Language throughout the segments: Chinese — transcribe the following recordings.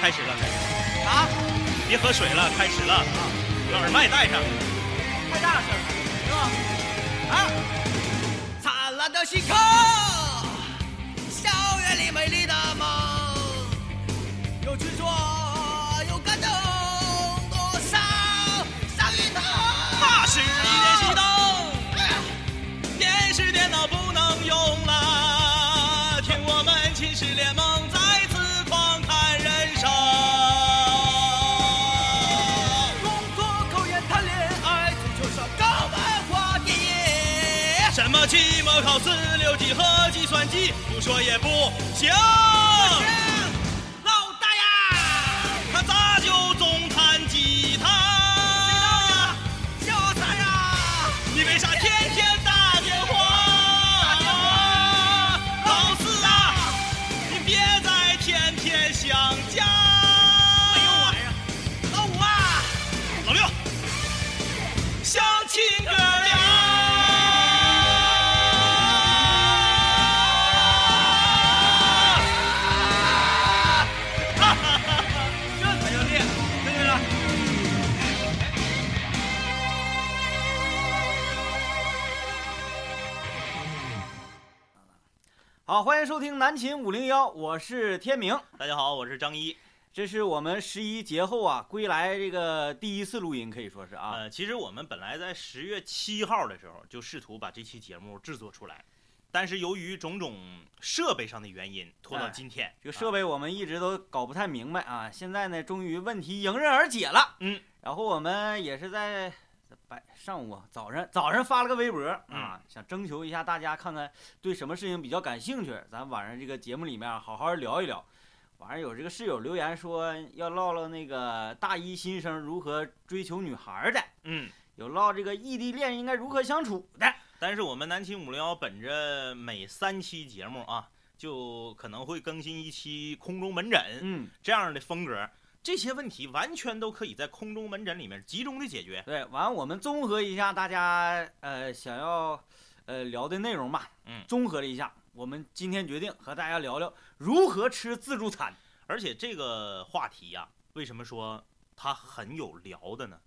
开始了，开始了，啥？别喝水了，开始了啊！把耳麦带上。太大声了，是吧？啊！灿烂的星空，说也不行。老大呀，他咋就总弹吉他？小三呀，你为啥天天打电话？老四啊，你别再天天想家。没有玩啊。老五啊，老六，相亲哥俩。好，欢迎收听南秦五零幺，我是天明，大家好，我是张一。这是我们十一节后啊归来这个第一次录音，可以说是啊，呃，其实我们本来在十月七号的时候就试图把这期节目制作出来，但是由于种种设备上的原因，拖到哎今天。这个设备我们一直都搞不太明白啊，现在呢终于问题迎刃而解了，嗯，然后我们也是在白上午啊早上早上发了个微博嗯啊，想征求一下大家看看对什么事情比较感兴趣，咱晚上这个节目里面好好聊一聊。晚上有这个室友留言说要唠唠那个大一新生如何追求女孩的，嗯，有唠这个异地恋应该如何相处的。但是我们南秦五零幺本着每三期节目啊，就可能会更新一期空中门诊嗯，这样的风格，这些问题完全都可以在空中门诊里面集中的解决。对，完了我们综合一下大家呃想要呃聊的内容吧，嗯综合了一下，我们今天决定和大家聊聊如何吃自助餐。而且这个话题呀、为什么说它很有聊的呢？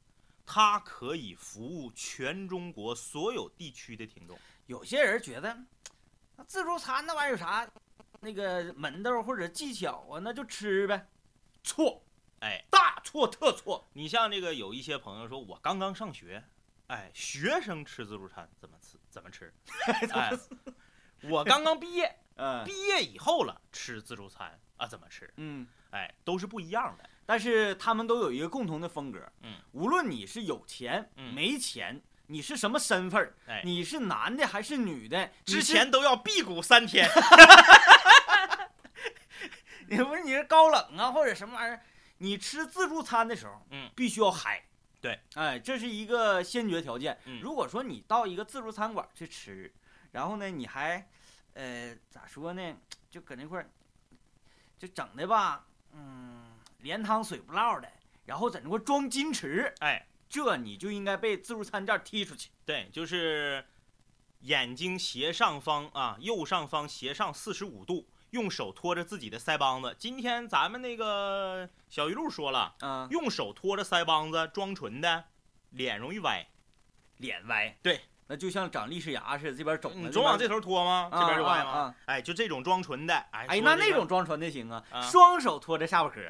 它可以服务全中国所有地区的听众。有些人觉得，那自助餐那玩意儿有啥那个门道或者技巧啊，那就吃呗。错，哎，大错特错。你像这个有一些朋友说，我刚刚上学，哎，学生吃自助餐怎么吃 怎么吃？哎，我刚刚毕业，嗯毕业以后了吃自助餐啊怎么吃？嗯，哎，都是不一样的。但是他们都有一个共同的风格，嗯，无论你是有钱、嗯没钱，你是什么身份儿，哎，你是男的还是女的，之前都要辟谷三天。你不是你是高冷啊，或者什么玩意儿？你吃自助餐的时候，嗯，必须要嗨。对，哎，这是一个先决条件。嗯如果说你到一个自助餐馆去吃，然后呢，你还，呃，咋说呢，就搁那块儿，就整的吧，嗯，连汤水不落的，然后在那块装矜持，哎，这你就应该被自助餐店踢出去。对，就是眼睛斜上方啊，右上方斜上四十五度，用手托着自己的腮帮子。今天咱们那个小鱼露说了，嗯、用手托着腮帮子装纯的，脸容易歪。脸歪。对，那就像长利齿牙似的，这边肿了，你总往这头托吗？啊这边就歪吗？哎，就这种装纯的，哎，那那种装纯的行啊，啊双手托着下巴壳，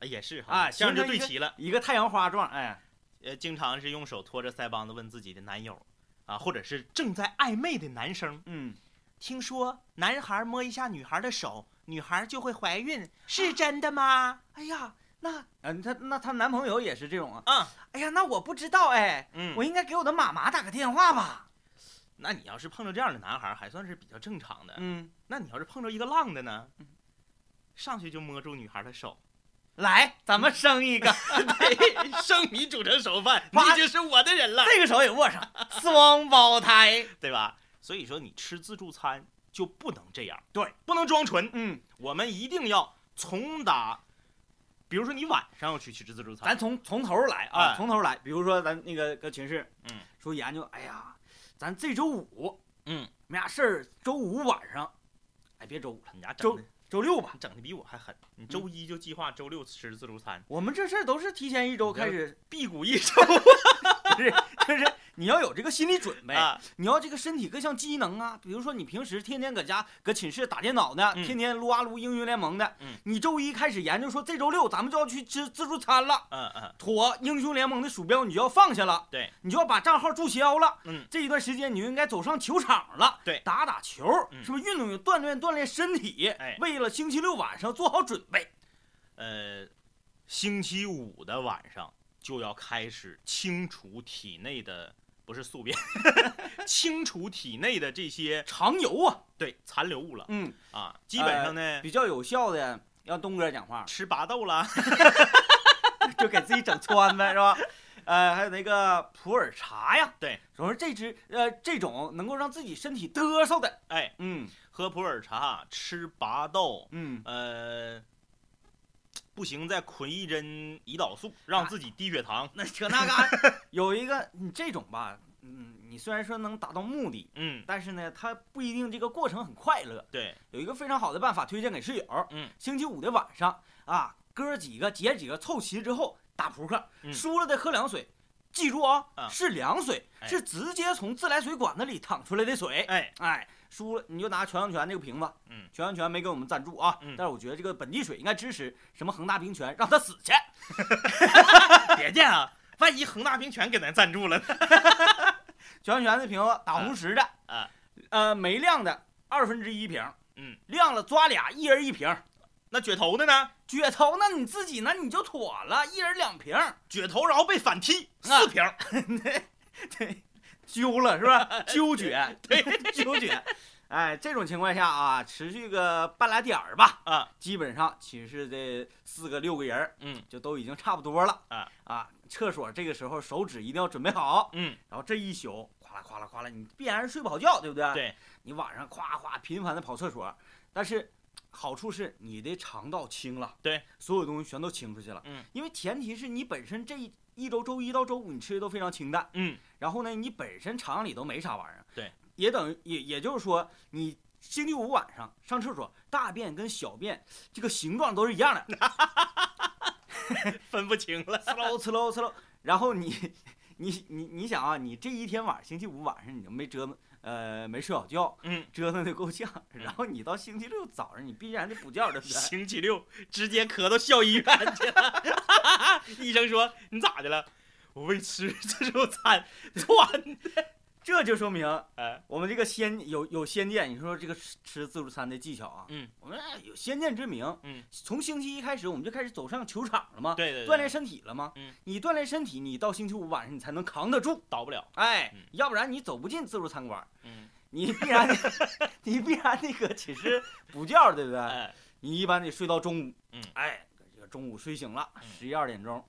哎也是哈，啊这样就对齐了。一个太阳花状，哎，呃，经常是用手托着腮帮子问自己的男友，啊，或者是正在暧昧的男生，嗯，听说男孩摸一下女孩的手，女孩就会怀孕，是真的吗？哎呀，那嗯，她那她男朋友也是这种啊，啊，哎呀，那我不知道哎，嗯，我应该给我的妈妈打个电话吧，那你要是碰着这样的男孩，还算是比较正常的。嗯，那你要是碰着一个浪的呢？上去就摸住女孩的手，来，咱们生一个，对，生米煮成熟饭，你就是我的人了，这个手也握上，双胞胎，对吧？所以说你吃自助餐就不能这样，对，不能装纯，嗯，我们一定要从打。比如说你晚上要去吃自助餐，咱从从头来啊，哎。从头来，比如说咱那个搁寝室，嗯，说研究，哎呀，咱这周五嗯，没啥事儿，周五晚上，哎，别周五了，周你家整的周六吧。你。整的比我还狠，你周一就计划周六吃自助餐，我们这事儿都是提前一周开始，辟谷一周。不是就是你要有这个心理准备，啊，你要这个身体各项机能啊，比如说你平时天天搁家搁寝室打电脑呢，嗯天天撸啊撸英雄联盟的，嗯你周一开始研究说这周六咱们就要去吃自助餐了。嗯嗯，妥，英雄联盟的鼠标你就要放下了，对，你就要把账号注销了。嗯，这一段时间你就应该走上球场了，对打打球，嗯是不是运动运锻炼锻炼身体？哎为了星期六晚上做好准备。呃，星期五的晚上就要开始清除体内的不是宿便，清除体内的这些肠油啊，对残留物了嗯，啊，基本上呢，比较有效的，让东哥讲话，吃拔豆啦 就给自己整穿呗，是吧？呃，还有那个普洱茶呀，对，总是这支呃这种能够让自己身体嘚瑟的，哎，嗯喝普洱茶，吃拔豆，嗯，呃，不行再捆一针胰岛素，让自己低血糖。那扯那干 有一个你这种吧，嗯，你虽然说能达到目的，嗯，但是呢，它不一定这个过程很快乐。对，有一个非常好的办法推荐给室友，嗯，星期五的晚上啊，哥几个姐几个凑齐之后打扑克，嗯输了的喝凉水，记住啊，啊是凉水，哎是直接从自来水管子里淌出来的水。哎，哎，输了你就拿全阳泉那个瓶子，嗯，全阳泉没给我们赞助啊，嗯但是我觉得这个本地水应该支持什么恒大冰泉，让他死去。别介啊，万一恒大冰泉给咱赞助了呢？全阳泉那瓶子打红石的，啊，呃，没亮的二分之一瓶，嗯，亮了抓俩，一人一瓶。那撅头的呢？撅头那你自己那你就妥了，一人两瓶。撅头然后被反踢啊四瓶，对，揪了是吧？揪撅，对，揪撅。哎，这种情况下啊，持续个半拉点儿吧，啊，基本上寝室这四个六个人嗯就都已经差不多了啊啊。厕所这个时候手指一定要准备好，嗯，然后这一宿哗啦哗啦哗啦，你必然是睡不好觉，对不对？对，你晚上夸夸频繁的跑厕所，但是好处是你的肠道清了，对，所有东西全都清出去了，嗯，因为前提是你本身这一一周周一到周五你吃的都非常清淡，嗯，然后呢，你本身肠里都没啥玩意儿，对，也等于也也就是说你。星期五晚上上厕所，大便跟小便这个形状都是一样的 分不清了。呲喽呲喽呲喽。然后你你你你想啊，你这一天晚上星期五晚上你就没折腾，呃，没睡好觉，嗯，折腾的够呛。然后你到星期六早上，你必然得补觉，对不对？星期六直接咳到校医院去了，医生说你咋的了？我为吃 自助餐 窜的。这就说明哎，我们这个先有有先见。你说这个吃吃自助餐的技巧啊，嗯，我们有先见之明。嗯，从星期一开始，我们就开始走上球场了吗？对对对，锻炼身体了吗？嗯，你锻炼身体，你到星期五晚上你才能扛得住。倒不了。哎，嗯要不然你走不进自助餐馆，嗯，你必然 你必然那个寝室补觉，对不对？哎，你一般得睡到中午，嗯哎，这个中午睡醒了，嗯十一二点钟，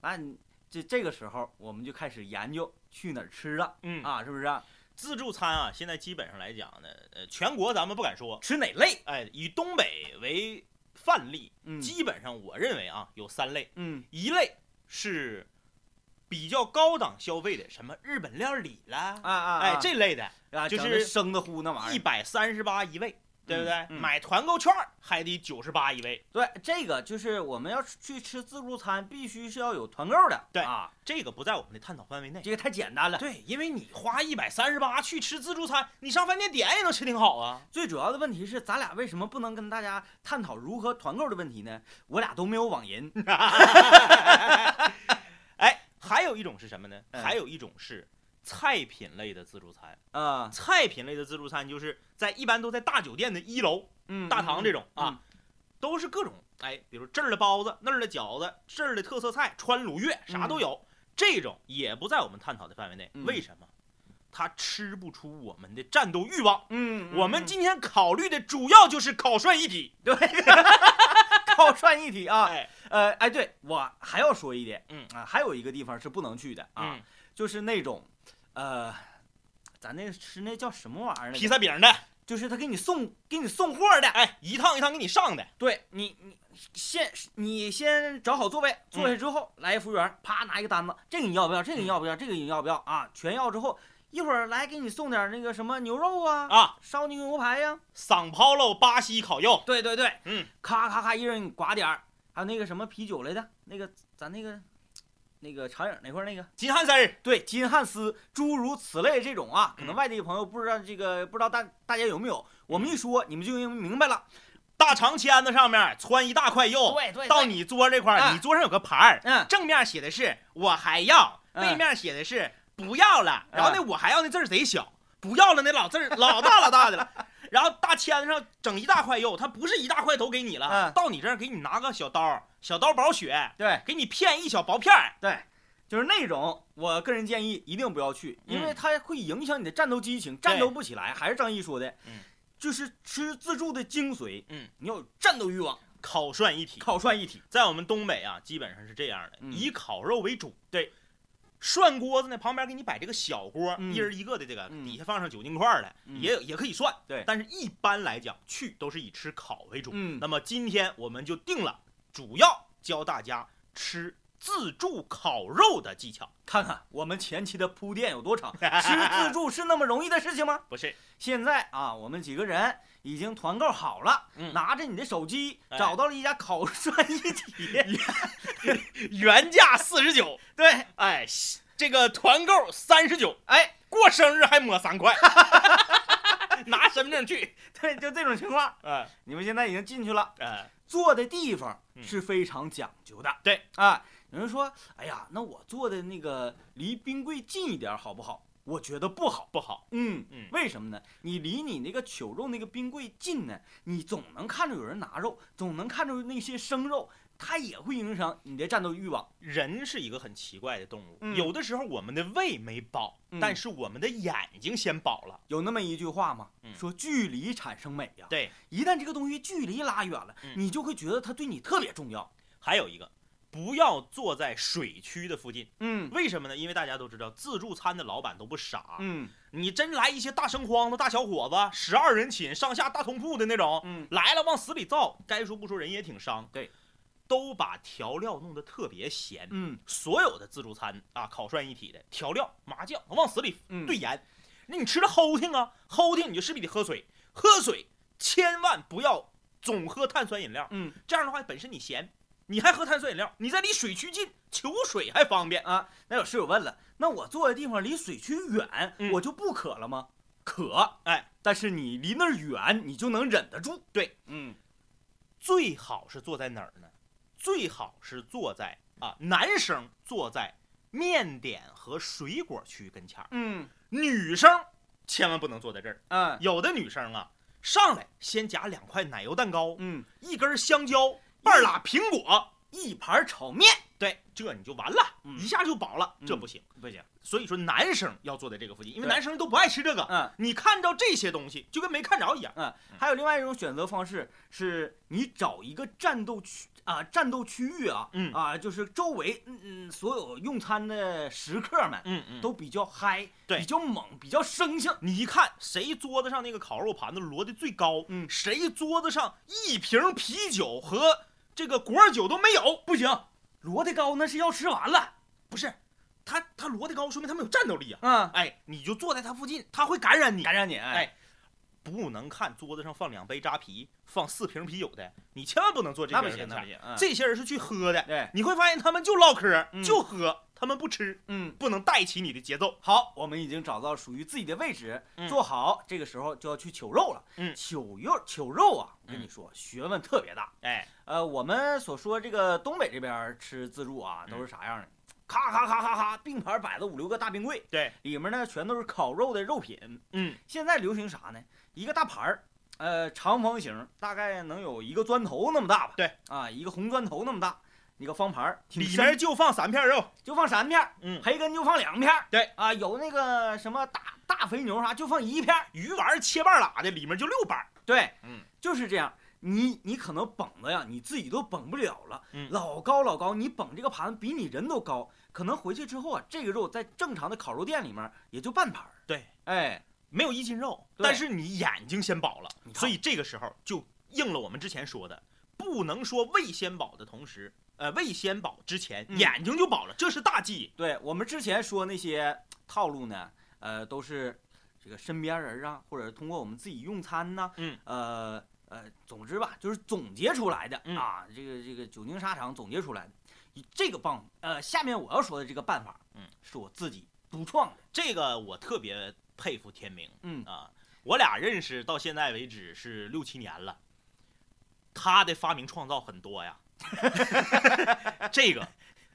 那你这这个时候我们就开始研究去哪儿吃了嗯，啊，是不是？啊自助餐啊，现在基本上来讲呢，呃，全国咱们不敢说，吃哪类？哎，以东北为范例，嗯基本上我认为啊，有三类，嗯一类是比较高档消费的，什么日本料理啦，啊啊，哎，这类的，啊就是生的乎那玩意儿。一百三十八一位，对不对？嗯买团购券还得九十八一位，对，这个就是我们要去吃自助餐，必须是要有团购的。对啊，这个不在我们的探讨范围内。这个太简单了。对，因为你花一百三十八去吃自助餐，你上饭店点也能吃挺好啊。最主要的问题是，咱俩为什么不能跟大家探讨如何团购的问题呢？我俩都没有网银。哎，还有一种是什么呢？嗯还有一种是菜品类的自助餐。啊，菜品类的自助餐就是在一般都在大酒店的一楼、嗯，大堂这种嗯啊，都是各种哎，比如这儿的包子，那儿的饺子，这儿的特色菜，川鲁粤啥都有。这种也不在我们探讨的范围内。嗯为什么？它吃不出我们的战斗欲望。嗯，嗯，我们嗯今天考虑的主要就是烤涮一体。对，烤涮一体啊。哎，呃，哎，对我还要说一点，嗯啊，还有一个地方是不能去的啊，嗯，就是那种，呃，咱那个吃那叫什么玩意儿？披萨饼的，就是他给你送给你送货的。哎，一趟一趟给你上的。对你，你先你先找好座位，坐下之后、来一服务员，啪拿一个单子，这个你要不要？这个你要不要？这个你要不要啊？全要之后，一会儿来给你送点那个什么牛肉啊，啊，烧牛牛排呀、桑 paulo 巴西烤肉，对对对，嗯，咔咔咔，一人你刮点儿，还有那个什么啤酒来的，那个咱那个那个长影那块那个，金汉丝儿，对，金汉斯，诸如此类这种啊，可能嗯。外地朋友不知道这个，不知道大大家有没有？我们一说，你们就应明白了。大长签子上面穿一大块肉，对对到你桌这块你桌上有个牌儿，嗯。正面写的是我还要，嗯背面写的是不要了，嗯然后那我还要那字儿贼小，不要了那老字儿老大老大的了，然后大签子上整一大块肉，它不是一大块都给你了，嗯到你这儿给你拿个小刀，小刀薄血，对给你片一小薄片儿，对，就是那种，我个人建议一定不要去，因为嗯它会影响你的战斗激情，战斗不起来。还是张毅说的，嗯，就是吃自助的精髓，嗯，你要有战斗欲望，烤涮一体。烤涮一体。在我们东北啊，基本上是这样的，嗯以烤肉为主。对，涮锅子呢，旁边给你摆这个小锅，嗯一人一个的这个，嗯底下放上酒精块的，嗯也有也可以涮。对但是一般来讲，去都是以吃烤为主。嗯那么今天我们就定了，主要教大家吃自助烤肉的技巧。看看我们前期的铺垫有多长，吃自助是那么容易的事情吗？不是，现在啊，我们几个人已经团购好了，嗯。拿着你的手机哎。找到了一家烤涮一体，原价四十九，对，哎，这个团购三十九，哎，过生日还抹三块，拿身份证去。对，就这种情况，哎。你们现在已经进去了。哎，坐的地方嗯。是非常讲究的。对。啊，有人说，哎呀，那我坐的那个离冰柜近一点好不好？我觉得不好。不好。嗯嗯为什么呢？你离你那个糗肉那个冰柜近呢，你总能看着有人拿肉，总能看着那些生肉，它也会影响你的战斗欲望。人是一个很奇怪的动物，嗯有的时候我们的胃没饱，嗯但是我们的眼睛先饱了。有那么一句话吗？嗯说距离产生美呀。对，一旦这个东西距离拉远了，嗯你就会觉得它对你特别重要。还有一个，不要坐在水区的附近。嗯为什么呢？因为大家都知道，自助餐的老板都不傻。嗯你真来一些大生慌的大小伙子，十二人寝上下大通铺的那种，嗯，来了往死里造，该说不说人也挺伤。对，都把调料弄得特别咸。嗯所有的自助餐啊，烤涮一体的调料、麻酱往死里嗯，兑盐，那你吃的齁挺啊，齁挺你就势必得喝水，喝水千万不要总喝碳酸饮料，嗯这样的话本身你咸，你还喝碳酸饮料，你在离水区近，求水还方便。啊，那有室友问了，那我坐的地方离水区远，嗯我就不渴了吗？渴，哎，但是你离那儿远，你就能忍得住。对，嗯最好是坐在哪儿呢？最好是坐在啊，男生坐在面点和水果区跟前儿，嗯女生千万不能坐在这儿。嗯有的女生啊，上来先夹两块奶油蛋糕，嗯，一根香蕉，半拉苹果，一盘炒面对，这你就完了，嗯一下就饱了，这嗯不行。不行。所以说男生要坐在这个附近，因为对男生都不爱吃这个。嗯你看着这些东西，就跟没看着一样。嗯，还有另外一种选择方式，是你找一个战斗区啊，战斗区域啊，嗯啊，就是周围嗯嗯所有用餐的食客们嗯嗯都比较嗨，对比较猛，比较生性。你一看谁桌子上那个烤肉盘子摞的最高，嗯谁桌子上一瓶啤酒和这个果酒都没有，不行，摞的高那是要吃完了。不是，他他摞的高，说明他们有战斗力啊。嗯，哎，你就坐在他附近，他会感染你。感染你，哎，哎不能看桌子上放两杯扎啤，放四瓶啤酒的，你千万不能坐这那不行，边跟前儿。那不行。嗯这些人是去喝的，对，你会发现他们就唠嗑，嗯就喝，他们不吃，嗯。不能带起你的节奏。好，我们已经找到属于自己的位置，嗯坐好，这个时候就要去取肉了。嗯糗肉，取肉啊，我跟你嗯说，学问特别大。哎，呃，我们所说这个东北这边吃自助啊，都嗯是啥样的？咔咔咔咔咔，并排摆了五六个大冰柜，对，里面呢全都是烤肉的肉品。嗯，现在流行啥呢？一个大盘儿，呃，长方形，大概能有一个砖头那么大吧？对，啊，一个红砖头那么大，一个方盘儿，里深。面就放三片肉，就放三片儿，嗯，培根就放两片儿。对。啊，有那个什么大大肥牛啥就放一片。鱼丸切半拉的，里面就六瓣。对，嗯，就是这样。你你可能绷的呀，你自己都绷不了了，嗯。老高老高，你绷这个盘子比你人都高，可能回去之后啊，这个肉在正常的烤肉店里面也就半盘儿。对，哎，没有一斤肉，但是你眼睛先饱了。所以这个时候就应了我们之前说的，不能说胃先饱的同时，呃，胃先饱之前嗯眼睛就饱了，这是大忌。对我们之前说那些套路呢，呃，都是这个身边人啊，或者通过我们自己用餐呐，嗯，呃呃，总之吧，就是总结出来的、嗯啊，这个这个久经沙场总结出来的。以这个办，呃，下面我要说的这个办法，嗯，是我自己独创的，这个我特别佩服天明嗯啊，我俩认识到现在为止是六七年了，他的发明创造很多呀，这个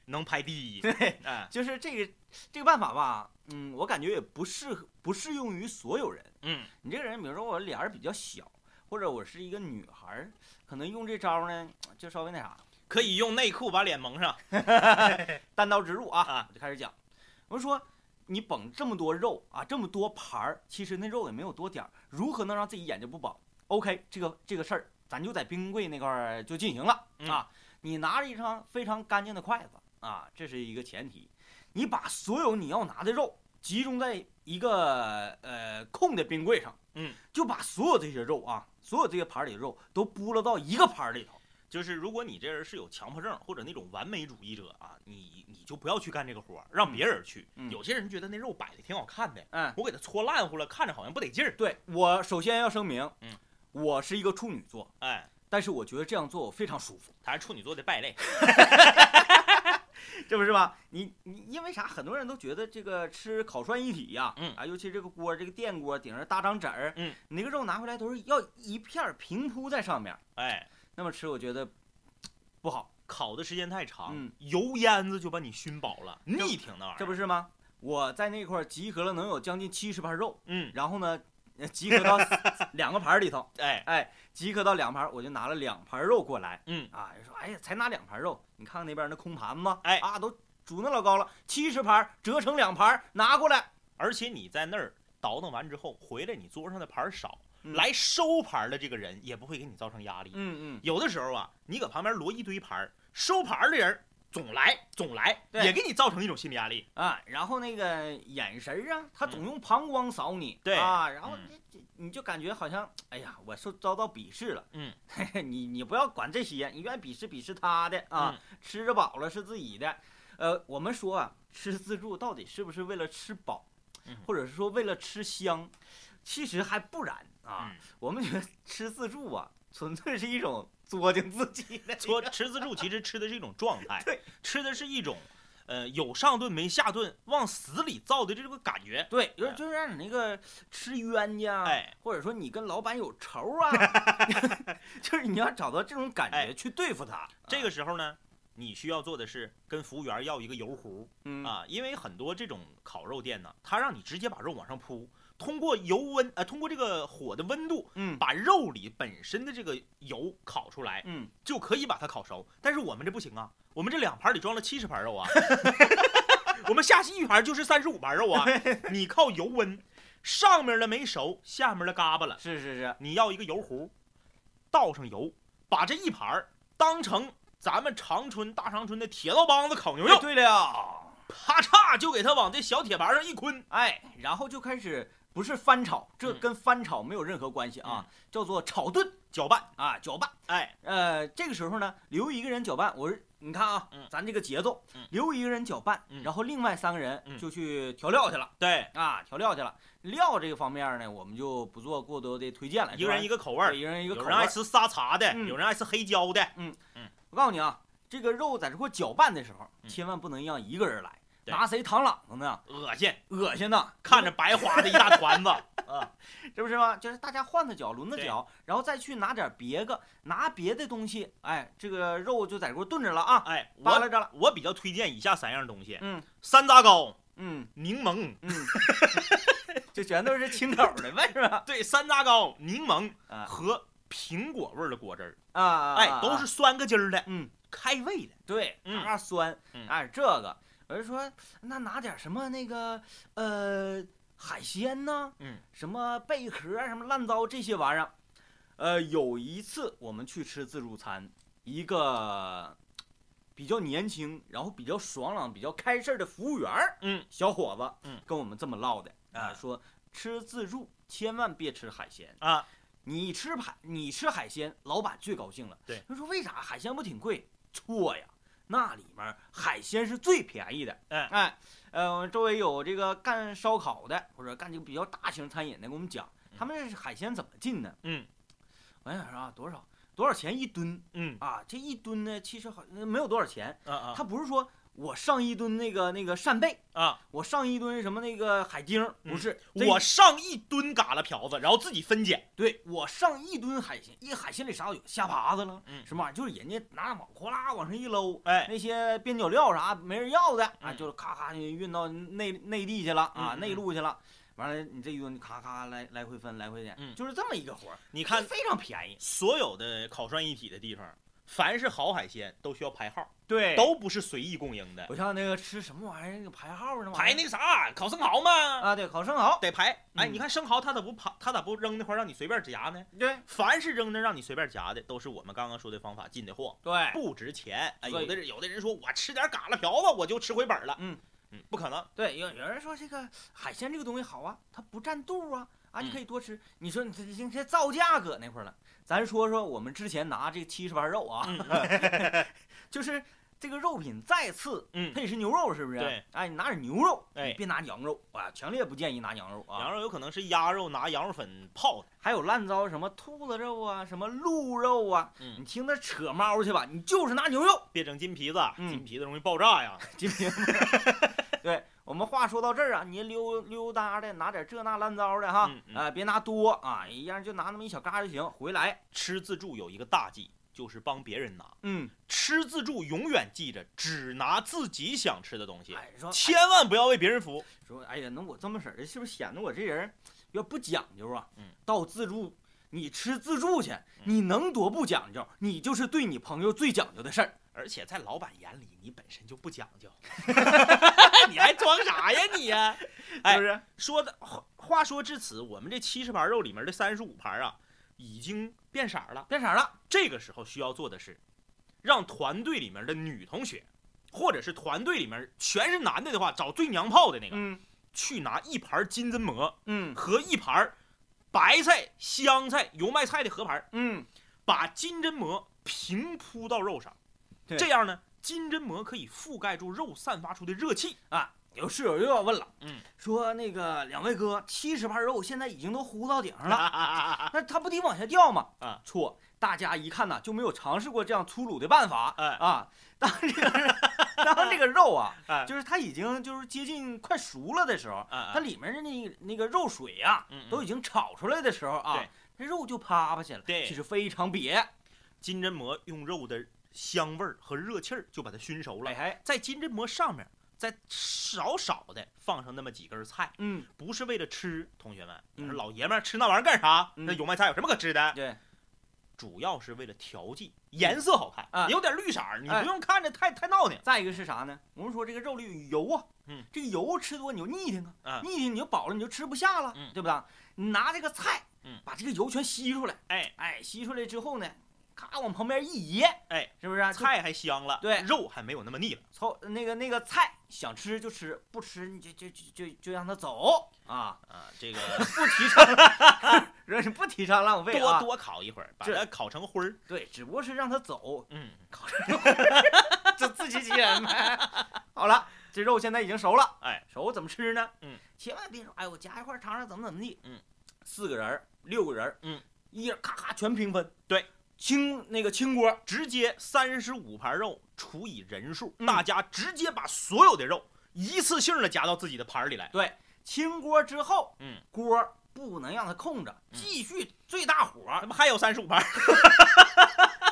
能排第一。对，哎，就是这个这个办法吧，嗯，我感觉也不适合不适用于所有人。嗯，你这个人，比如说我脸儿比较小，或者我是一个女孩儿，可能用这招呢，就稍微那啥，可以用内裤把脸蒙上。单刀直入啊，啊我就开始讲。我就说，你绷这么多肉啊，这么多盘儿，其实那肉也没有多点儿，如何能让自己眼睛不饱？OK，这个这个事儿，咱就在冰柜那块儿就进行了、嗯啊。你拿着一双非常干净的筷子啊，这是一个前提。你把所有你要拿的肉集中在一个呃空的冰柜上，嗯，就把所有这些肉啊，所有这些盘儿里的肉都拨拉到一个盘儿里头。就是如果你这人是有强迫症或者那种完美主义者啊，你你就不要去干这个活儿，让别人去。嗯有些人觉得那肉摆的挺好看的，嗯，我给它搓烂乎了，看着好像不得劲儿。对我首先要声明，嗯，我是一个处女座。哎，但是我觉得这样做我非常舒服，他是处女座的败类。这不是吗？你你因为啥？很多人都觉得这个吃烤涮一体呀、嗯啊，尤其这个锅，这个电锅顶上大张纸儿，嗯，你那个肉拿回来都是要一片平铺在上面，哎，那么吃我觉得不好，烤的时间太长，嗯油烟子就把你熏饱了，腻挺那玩意儿。这不是吗？我在那块儿集合了能有将近七十盘肉，嗯，然后呢，呃集合到 两个盘儿里头，哎，哎，集合到两盘儿，我就拿了两盘肉过来，嗯，啊，就说，哎呀，才拿两盘肉，你看看那边那空盘子，哎啊，都煮那老高了，七十盘折成两盘拿过来，而且你在那儿倒腾完之后，回来你桌上的盘儿少，嗯来收盘的这个人也不会给你造成压力。嗯嗯，有的时候啊，你搁旁边摞一堆盘，收盘的人总来总来，也给你造成一种心理压力。啊，然后那个眼神儿啊，他总用膀胱扫你，对。啊，然后嗯。你你你就感觉好像，哎呀，我受遭到鄙视了，嗯，你你不要管这些，你愿意鄙视鄙视他的啊，嗯。吃着饱了是自己的，呃，我们说啊，吃自助到底是不是为了吃饱嗯，或者是说为了吃香？其实还不然啊，嗯。我们觉得吃自助啊，纯粹是一种作践自己的说吃自助其实吃的是一种状态，对，吃的是一种，呃，有上顿没下顿，往死里造的这个感觉。对，就是就是让你那个吃冤家，哎，或者说你跟老板有仇啊，就是你要找到这种感觉哎去对付他。这个时候呢，你需要做的是跟服务员要一个油壶嗯。啊，因为很多这种烤肉店呢，他让你直接把肉往上铺，通过油温呃，通过这个火的温度，嗯把肉里本身的这个油烤出来，嗯，就可以把它烤熟。但是我们这不行啊，我们这两盘里装了七十盘肉啊 我们下去一盘就是三十五盘肉啊，你靠油温，上面的没熟，下面的嘎巴了。是是是，你要一个油壶，倒上油，把这一盘当成咱们长春大长春的铁道帮子烤牛肉，哎对了，啪嚓就给它往这小铁盘上一捆。哎，然后就开始不是翻炒，这嗯。跟翻炒没有任何关系啊，叫做炒炖搅拌，啊，搅拌。哎，呃，这个时候呢，留一个人搅拌，我是你看啊，嗯。咱这个节奏嗯，留一个人搅拌，嗯。然后另外三个人嗯。就去调料去了。对，啊，调料去了。料这个方面呢，我们就不做过多的推荐了。一个人一个个口味儿，一个人一个口味儿。人爱吃沙茶的，嗯。有人爱吃黑椒的，嗯。嗯。我告诉你啊，这个肉在这块搅拌的时候，嗯。千万不能让一个人来，对拿谁螳螂子呢？恶心，恶心呐！看着白花的一大团子 啊。这不是吗？就是大家换着脚，轮着对脚，然后再去拿点别个，拿别的东西，哎，这个肉就在这块炖着了啊，哎，我扒拉着了。我比较推荐以下三样东西：嗯山楂糕、嗯柠檬。嗯，就全都是清口的呗，是吧？对，山楂糕、柠檬啊和苹果味的果汁儿，啊啊，哎，啊都是酸个筋儿的，嗯。开胃的。对，嗯嘎嘎酸，嗯哎，这个我就说，那拿点什么那个呃海鲜呢？嗯，什么贝壳啊，什么烂糟这些玩意儿。呃，有一次我们去吃自助餐，一个比较年轻，然后比较爽朗、比较开事儿的服务员儿，嗯，小伙子，嗯，跟我们这么唠的啊、啊说吃自助千万别吃海鲜。啊，你吃海，你吃海鲜，老板最高兴了。对，他说为啥海鲜不挺贵？错呀，那里面海鲜是最便宜的。嗯哎，呃，周围有这个干烧烤的或者干这个比较大型餐饮的，给我们讲他们这海鲜怎么进呢？嗯，我想说啊，多少多少钱一吨嗯啊？这一吨呢，其实好没有多少钱，啊啊它不是说我上一吨那个那个扇贝，啊！我上一吨什么那个海丁，不是，这我上一吨嘎啦瓢子，然后自己分拣。对我上一吨海鲜，一海鲜里啥都有，虾爬子了，嗯什么玩意儿，就是人家拿网哗啦往上一搂，哎那些边角料啥没人要的啊，嗯就是咔咔就运到内内地去了啊，内陆去了。完了，你这一吨咔咔来来回分，来回点，嗯就是这么一个活儿。你看，非常便宜，所有的烤涮一体的地方，凡是好海鲜都需要排号，对都不是随意供应的。不像那个吃什么玩意儿那个排号呢？排那个啥烤生蚝嘛，啊，对，烤生蚝，得排。哎，嗯你看生蚝，它咋不排？它咋不扔那块儿让你随便夹呢？对凡是扔那让你随便夹的，都是我们刚刚说的方法进的货，对，不值钱。哎，对有的人有的人说我吃点嘎啦瓢子我就吃回本了，嗯嗯，不可能。对，有有人说这个海鲜这个东西好啊，它不占肚啊，啊，你嗯可以多吃。你说你这这这造价搁那块儿了，咱说说我们之前拿这七十盘肉啊，嗯 就是这个肉品再次，嗯它也是牛肉，是不是？对，哎，你拿点牛肉，哎别拿羊肉啊，强烈不建议拿羊肉啊。羊肉有可能是鸭肉，拿羊肉粉泡的。还有烂糟什么兔子肉啊，什么鹿肉啊，你嗯，听他扯猫去吧，你就是拿牛肉。别整金皮子，嗯金皮子容易爆炸呀。金皮子。对我们话说到这儿啊，你溜溜达的拿点这那烂糟的哈，嗯嗯呃，别拿多啊，一样就拿那么一小嘎就行。回来，吃自助有一个大忌，就是帮别人拿。嗯，吃自助永远记着只拿自己想吃的东西，哎，说千万不要为别人服务。说，哎呀，那我这么式儿的，是不是显得我这人比较不讲究啊？嗯，到自助，你吃自助去，你能多不讲究？你就是对你朋友最讲究的事儿。而且在老板眼里，你本身就不讲究，你还装啥呀你呀、哎是不是？说的话话说至此，我们这七十盘肉里面的三十五盘啊，已经变色了。变色了，这个时候需要做的是，让团队里面的女同学，或者是团队里面全是男的的话，找最娘炮的那个，嗯去拿一盘金针蘑嗯和一盘白菜、香菜、油麦菜的合盘，嗯，把金针蘑平铺到肉上，对这样呢，金针蘑可以覆盖住肉散发出的热气。啊，有室友又要问了，嗯，说那个两位哥，七十盘肉现在已经都糊到顶上了。啊，那它不得往下掉吗？啊，错，大家一看呐，就没有尝试过这样粗鲁的办法。哎啊，当这个 当这个肉啊，哎就是它已经就是接近快熟了的时候，啊它里面的那那个肉水啊，嗯嗯都已经炒出来的时候啊对，这肉就趴趴下了，对其实非常瘪。金针蘑用肉的香味儿和热气儿就把它熏熟了。哎，嘿，在金针蘑上面再少少的放上那么几根菜，嗯，不是为了吃，同学们，你说嗯。老爷们儿吃那玩意儿干啥？嗯。那油麦菜有什么可吃的？对，主要是为了调剂，颜色好看，啊。有点绿色，你哎。不用看着太太闹挺。再一个是啥呢？我们说这个肉里有油啊，嗯，这个油吃多你就腻挺啊，啊。腻挺你就饱了，你就吃不下了，嗯。对不对？你拿这个菜，嗯。把这个油全吸出来，哎。哎，吸出来之后呢，咔往旁边一移，哎，是不是啊？菜还香了，对肉还没有那么腻了。凑那个那个菜，想吃就吃，不吃你就就就就就让他走啊！啊，这个 不提倡，不提倡浪费啊。多多烤一会儿，把它烤成灰儿。对，只不过是让他走，嗯，烤成灰儿 就自欺欺人呗。好了，这肉现在已经熟了，哎，熟怎么吃呢？嗯，千万别说，哎，我夹一块尝尝怎么怎么地。嗯，四个人儿、六个人儿，嗯，一人咔咔全平分。对，清那个清锅，直接三十五盘肉除以人数，嗯。大家直接把所有的肉一次性的夹到自己的盘儿里来。对，清锅之后，嗯，锅不能让它空着，继续最大火，那不还有三十五盘儿？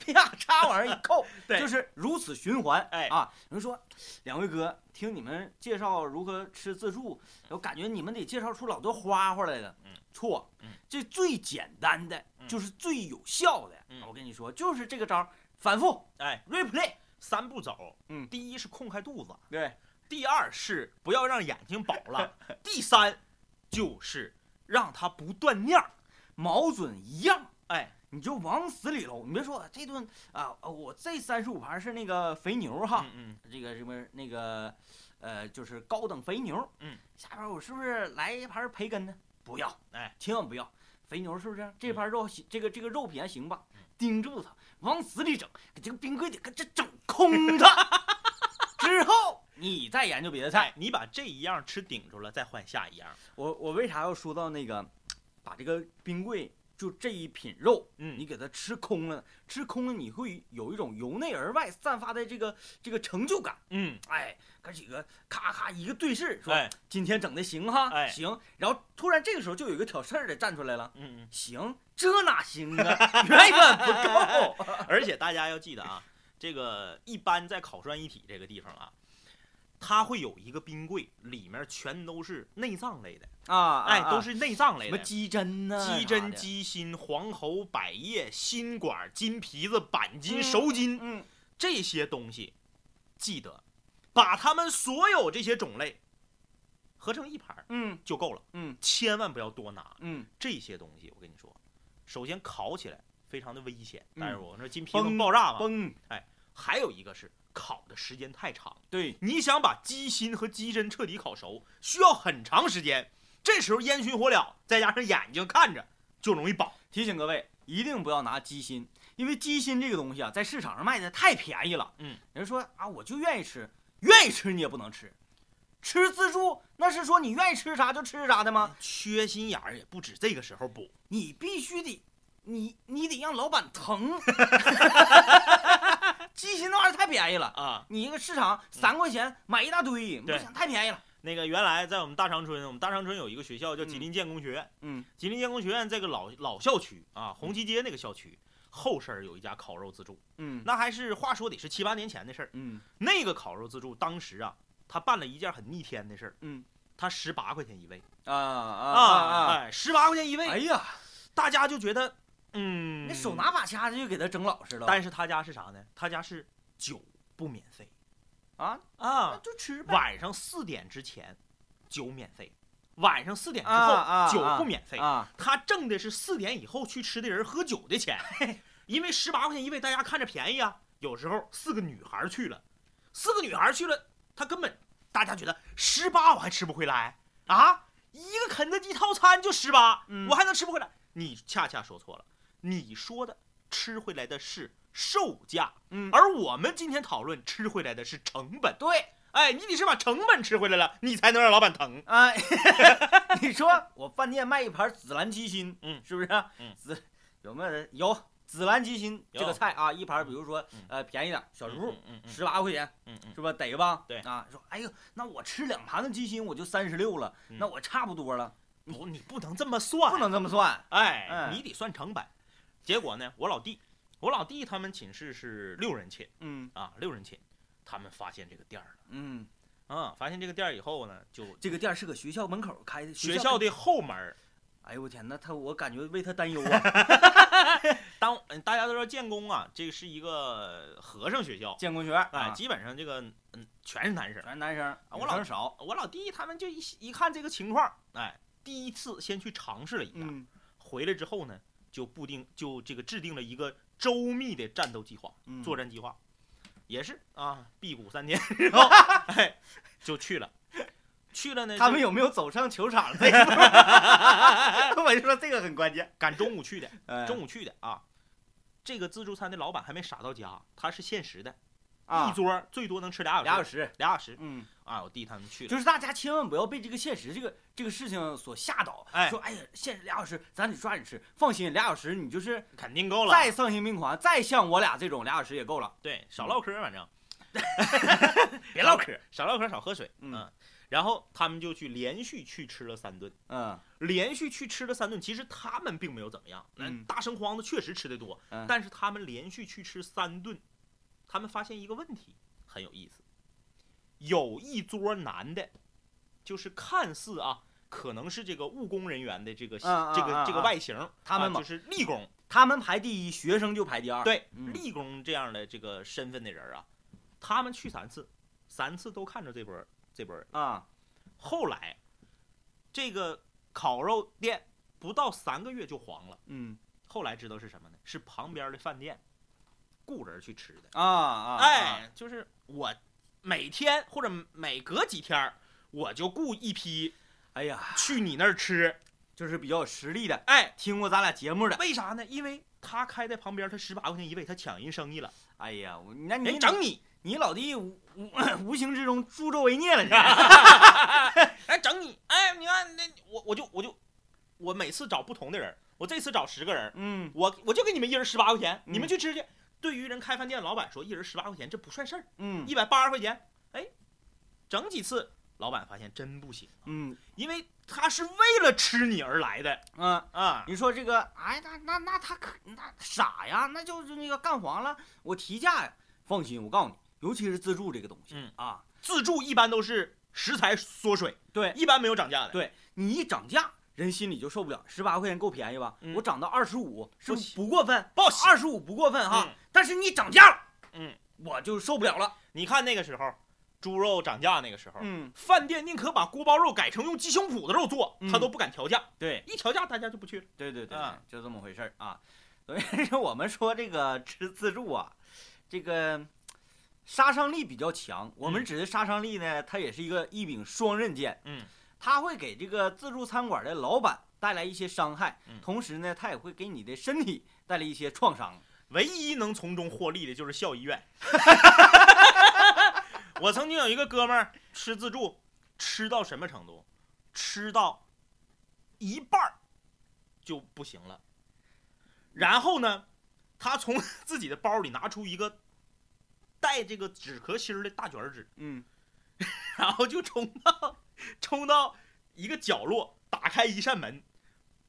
啪嚓往上一扣，对就是如此循环。哎啊，有人说，两位哥，听你们介绍如何吃自助，我感觉你们得介绍出老多花花来了。嗯，错，嗯，这最简单的嗯就是最有效的。嗯我跟你说，就是这个招，反复哎，replay。三步走。嗯第一是空开肚子，对，第二是不要让眼睛饱了，第三就是让它不断念儿。毛准一样。哎，你就往死里搂，你别说这顿啊，呃我这三十五盘是那个肥牛哈，嗯这个什么那个，呃，就是高等肥牛。嗯，下边我是不是来一盘培根呢？不要，哎，千万不要。肥牛是不是？这盘肉行，这个这个肉品还行吧？盯住它，往死里整，给这个冰柜里给这整空它。之后你再研究别的菜哎。，你把这一样吃顶住了，再换下一样。我我为啥要说到那个，把这个冰柜就这一品肉，嗯你给它吃空了，吃空了你会有一种由内而外散发的这个这个成就感。嗯，哎，哥几个咔咔一个对视，说、哎，今天整的行哈，哎行。然后突然这个时候就有一个挑事儿的站出来了，嗯嗯。行，这哪行啊，远远不够。而且大家要记得啊，这个一般在烤涮一体这个地方啊，它会有一个冰柜，里面全都是内脏类的，啊，哎，啊。都是内脏类的。什么鸡胗呢、鸡胗、鸡心、黄喉、百叶、心管、金皮子、板筋、嗯熟筋嗯，这些东西，记得把它们所有这些种类合成一盘嗯。就够了，嗯。千万不要多拿。嗯。这些东西我跟你说，首先烤起来非常的危险，嗯但是我说金皮子崩爆炸嘛，崩，哎还有一个是烤的时间太长，对，你想把鸡心和鸡胗彻底烤熟，需要很长时间。这时候烟熏火燎，再加上眼睛看着，就容易饱。提醒各位一定不要拿鸡心，因为鸡心这个东西啊，在市场上卖的太便宜了。嗯，人说啊，我就愿意吃，愿意吃你也不能吃，吃自助那是说你愿意吃啥就吃啥的吗？缺心眼儿也不止这个时候补。你必须得，你你得让老板疼。鸡心那玩意儿太便宜了，啊，你一个市场三块钱买一大堆，不对。行，太便宜了。那个原来在我们大长春，我们大长春有一个学校叫吉林建工学院，嗯。吉林建工学院这个老老校区啊，红旗街那个校区后身儿有一家烤肉自助，嗯。那还是话说得是七八年前的事儿。嗯。那个烤肉自助当时啊，他办了一件很逆天的事儿，嗯。他十八块钱一位啊啊啊啊！哎，十八块钱一位，哎呀，大家就觉得，嗯，那手拿把掐的就给他整老实了。但是他家是啥呢？他家是酒不免费啊，那啊，就吃呗。晚上四点之前酒免费，晚上四点之啊后、啊酒啊不免费。啊，他挣的是四点以后去吃的人喝酒的钱，因为十八块钱一位，大家看着便宜啊。有时候四个女孩去了，四个女孩去了，他根本大家觉得十八我还吃不回来啊，一个肯德基套餐就十八、嗯我还能吃不回来？你恰恰说错了，你说的吃回来的是售价，嗯，而我们今天讨论吃回来的是成本。对，哎，你得是把成本吃回来了，你才能让老板疼。哎，你说我饭店卖一盘紫兰鸡心，嗯是不是？嗯紫有没有人有紫兰鸡心这个菜啊？一盘，比如说嗯呃便宜点，小食铺嗯嗯十八块钱，是吧？得吧？对啊，说哎呦，那我吃两盘子鸡心我就三十六了，嗯那我差不多了，不，你不能这么算，不能这么算。哎，哎你得算成本。结果呢，我老弟，我老弟他们寝室是六人寝嗯啊，六人寝，他们发现这个店儿嗯，了啊，发现这个店儿以后呢，就这个店是搁学校门口开的，学校的后门儿，哎呦我天，那他我感觉为他担忧啊。当嗯大家都知道建工啊，这个是一个和尚学校，建工学院，哎，啊基本上这个嗯全是男生。全是男生，我老少。我老弟他们就一一看这个情况，哎，第一次先去尝试了一下，嗯回来之后呢，就布定就这个制定了一个周密的战斗计划。嗯，作战计划，也是啊，辟谷三天，然后哎就去了，去了呢，他们有没有走上球场 这一步？我就说这个很关键。赶中午去的，哎中午去的啊。这个自助餐的老板还没傻到家，他是限时的，啊一，桌最多能吃俩小时，俩小时。俩小时嗯，啊！我弟他们去了，就是大家千万不要被这个现实这个这个事情所吓倒。哎说哎呀，现实俩小时，咱得抓紧吃。放心，俩小时你就是肯定够了。再丧心病狂，再像我俩这种俩小时也够了。对，少唠嗑，反正 别唠嗑。少唠嗑，少喝水，嗯嗯。然后他们就去连续去吃了三顿，嗯连续去吃了三顿，其实他们并没有怎么样。那嗯大生荒的确实吃的多，嗯，但是他们连续去吃三顿，他们发现一个问题很有意思，有一桌男的，就是看似啊，可能是这个务工人员的这个、这个这个外形，他们啊就是立工，他们排第一，学生就排第二。，对、嗯立工这样的这个身份的人啊，他们去三次，三次都看着这波这波人。啊，后来，这个烤肉店不到三个月就黄了。嗯后来知道是什么呢？是旁边的饭店雇人去吃的。啊啊，哎，就是我每天或者每隔几天儿，我就雇一批哎呀，去你那儿吃。就是比较有实力的，哎，听过咱俩节目的。为啥呢？因为他开在旁边，他十八块钱一位，他抢人生意了，哎呀，我那你整你，你老弟无无 无形之中助纣为虐了，你哎，整你，哎，你看那我我就我就我每次找不同的人，我这次找十个人，嗯我我就给你们一人十八块钱，嗯你们去吃去。对于人开饭店老板说，一人十八块钱这不算事儿，嗯一百八十块钱，哎，整几次，老板发现真不行，嗯因为他是为了吃你而来的嗯，啊。你说这个，哎，那那那他可那傻呀，那就是那个干黄了，我提价呀。放心，我告诉你，尤其是自助这个东西，嗯啊，自助一般都是食材缩水，对一般没有涨价的。对你一涨价，人心里就受不了。十八块钱够便宜吧？嗯我涨到二十五，是不是不过分？报喜二十五不过分哈，嗯但是你涨价了，嗯，我就受不了了。你看那个时候，猪肉涨价那个时候，嗯，饭店宁可把锅包肉改成用鸡胸脯的肉做，嗯他都不敢调价，对一调价大家就不去了。对对对，啊就这么回事儿啊。所以说 我们说这个吃自助啊，这个杀伤力比较强。我们嗯指的杀伤力呢，它也是一个一柄双刃剑。嗯，它会给这个自助餐馆的老板带来一些伤害，嗯同时呢，它也会给你的身体带来一些创伤。唯一能从中获利的就是校医院。我曾经有一个哥们儿吃自助，吃到什么程度？吃到一半儿就不行了。然后呢，他从自己的包里拿出一个带这个纸壳芯儿的大卷纸，嗯，然后就冲到冲到一个角落，打开一扇门，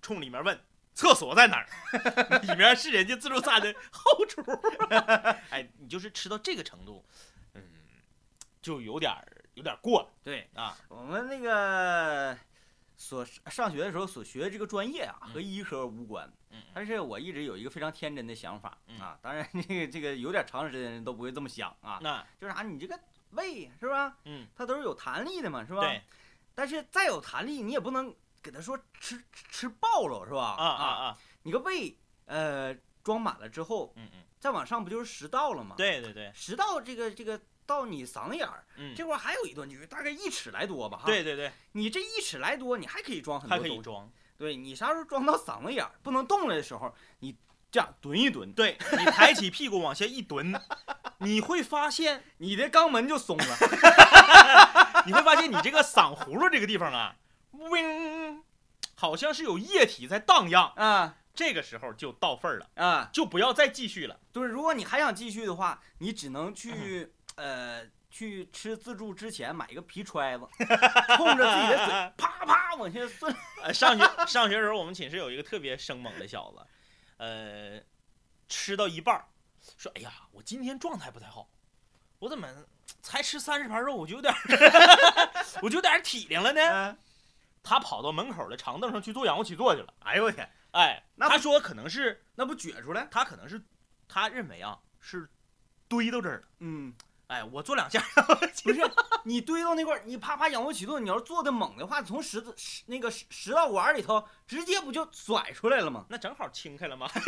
冲里面问：“厕所在哪儿？” 里面是人家自助餐的后厨。哎，你就是吃到这个程度，嗯，就有点儿有点儿过了对啊。我们那个所上学的时候所学的这个专业啊，嗯和医科无关。嗯但是我一直有一个非常天真的想法嗯啊，当然这个这个有点常识的人都不会这么想啊，那就是啥，你这个胃是吧？嗯，它都是有弹力的嘛，是吧？对。但是再有弹力，你也不能给他说吃吃吃爆了，是吧？啊啊啊，你个胃呃装满了之后，嗯嗯，再往上不就是食道了吗？，对对对，食道这个这个到你嗓子眼儿嗯，这块还有一段距离，大概一尺来多吧？哈。对对对，你这一尺来多，你还可以装很多还可以。装。对你啥时候装到嗓子眼儿不能动了的时候，你这样蹲一蹲，对你抬起屁股往下一蹲，你会发现，你的肛门就松了。你会发现你这个嗓葫芦这个地方啊，wing，好像是有液体在荡漾。啊这个时候就到份儿了，啊，就不要再继续了。就是如果你还想继续的话，你只能去呃去吃自助之前买一个皮揣子，冲着自己的嘴 啪啪往下顺。呃，上学上学的时候，我们寝室有一个特别生猛的小子，呃，吃到一半儿说：“哎呀，我今天状态不太好，我怎么才吃三十盘肉，我就有点 我就有点体灵了呢嗯，？”他跑到门口的长凳上去做仰卧起坐去了。哎呦我天，哎，那他说可能是那不撅出来？他可能是他认为啊是堆到这儿了。嗯，哎，我做两下，不是，你堆到那块儿，你啪啪仰卧起坐，你要是做的猛的话，从食那个食食道管里头直接不就甩出来了吗？那正好清开了吗？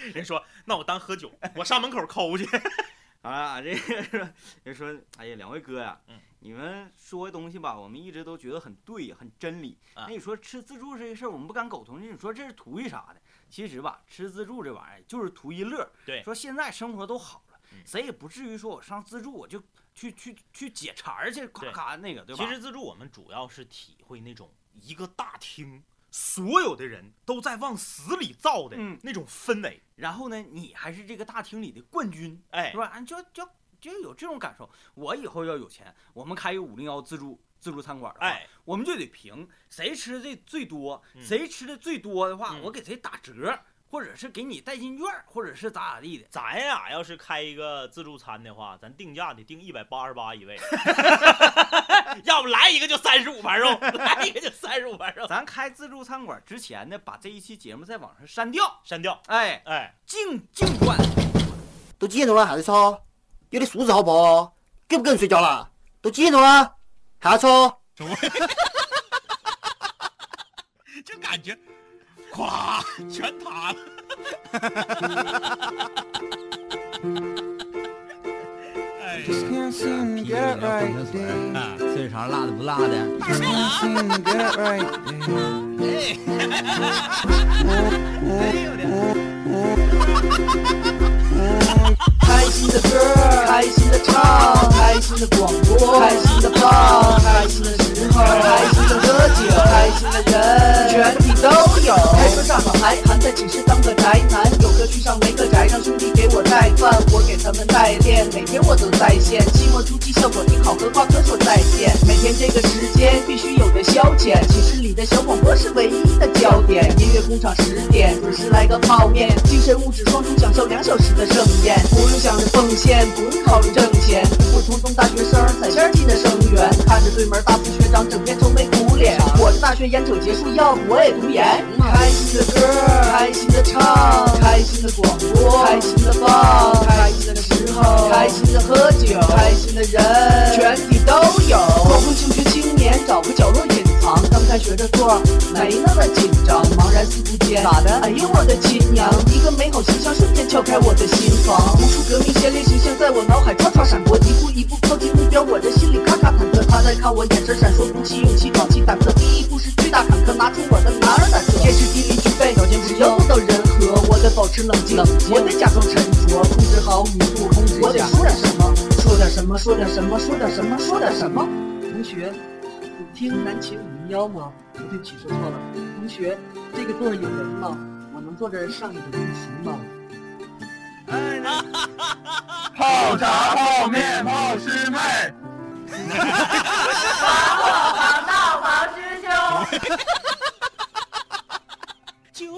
人说那我当喝酒，我上门口抠去。啊，这个是人说，哎呀，两位哥呀，嗯你们说的东西吧，我们一直都觉得很对，很真理。啊那你说吃自助这个事儿，我们不敢苟同，你说这是图一啥的？其实吧，吃自助这玩意儿就是图一乐。对说现在生活都好了，嗯谁也不至于说我上自助我就去去去解馋去，咔咔那个，对吧？其实自助我们主要是体会那种一个大厅，所有的人都在往死里造的嗯那种氛围。然后呢，你还是这个大厅里的冠军，哎是，吧？就就就有这种感受。我以后要有钱，我们开一个五零幺自助自助餐馆，哎，我们就得评谁吃的最多，嗯谁吃的最多的话，嗯我给谁打折，或者是给你代金券，或者是咋咋地的。咱俩要是开一个自助餐的话，咱定价得定一百八十八一位，要不来一个就三十五盘肉，来一个就三十五盘肉，咱开自助餐馆之前呢，把这一期节目在网上删掉，删掉。哎，哎，静静观。都几点钟了还在吵？有点素质好不好？跟不跟人睡觉了？都几点钟了还要吵？就感觉，咵，全塌了。哎 Just can't 啤酒饮料矿泉水儿啊，脆肠辣的不辣的。开心的歌，开心的唱，开心的广播，开心的放，开心的开心的喝酒，开心的人，全体都有。开车上好还还在寝室当个宅男，有个去上没个宅，让兄弟给我带饭，我给他们带练，每天我都在线。期末突效果挺好，和挂科说再见。每天这个时间必须有的消遣，寝室里的小广播是唯一的焦点。音乐工厂十点准时来个泡面，精神物质双重享受两小时的盛宴，不用想着奉献，不用考虑挣钱。普普通通大学生在线儿进的生源，看着对门大四学长整天愁眉苦脸。我的大学眼瞅结束，要不我也读研。开心的歌，开心的唱，开心的广播，开心的放，开心的时候，开心的喝，的人，全体都有。光棍求学青年找个角落隐藏，刚开学的座没那么紧张，茫然四顾间，咋的？哎呦我的亲娘！一个美好形象瞬间敲开我的心房，无数革命先烈形象在我脑海唰唰闪过，一步一步靠近目标，我的心里咔咔忐忑。他在看我眼神闪烁，鼓起勇气，壮起胆子，第一步是巨大坎坷，拿出我的男儿胆色，天时地利具备，条件只要做到人和，我得保持冷静，我得假装沉着，控制好语什么，说点什么，说点什么，说点什么。同学，你听南琴五零幺吗？不对不起，说错了。同学，这个座有人吗？我能坐这儿上一会儿自习吗？泡茶、泡面、泡师妹。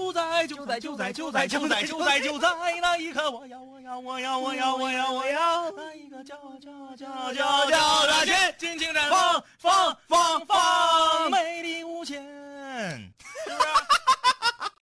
就在就在就在就在就在就在就在那一刻，我要我要我要我要我要我要那一个叫叫叫叫叫的心，尽情绽放放放放，美丽无限。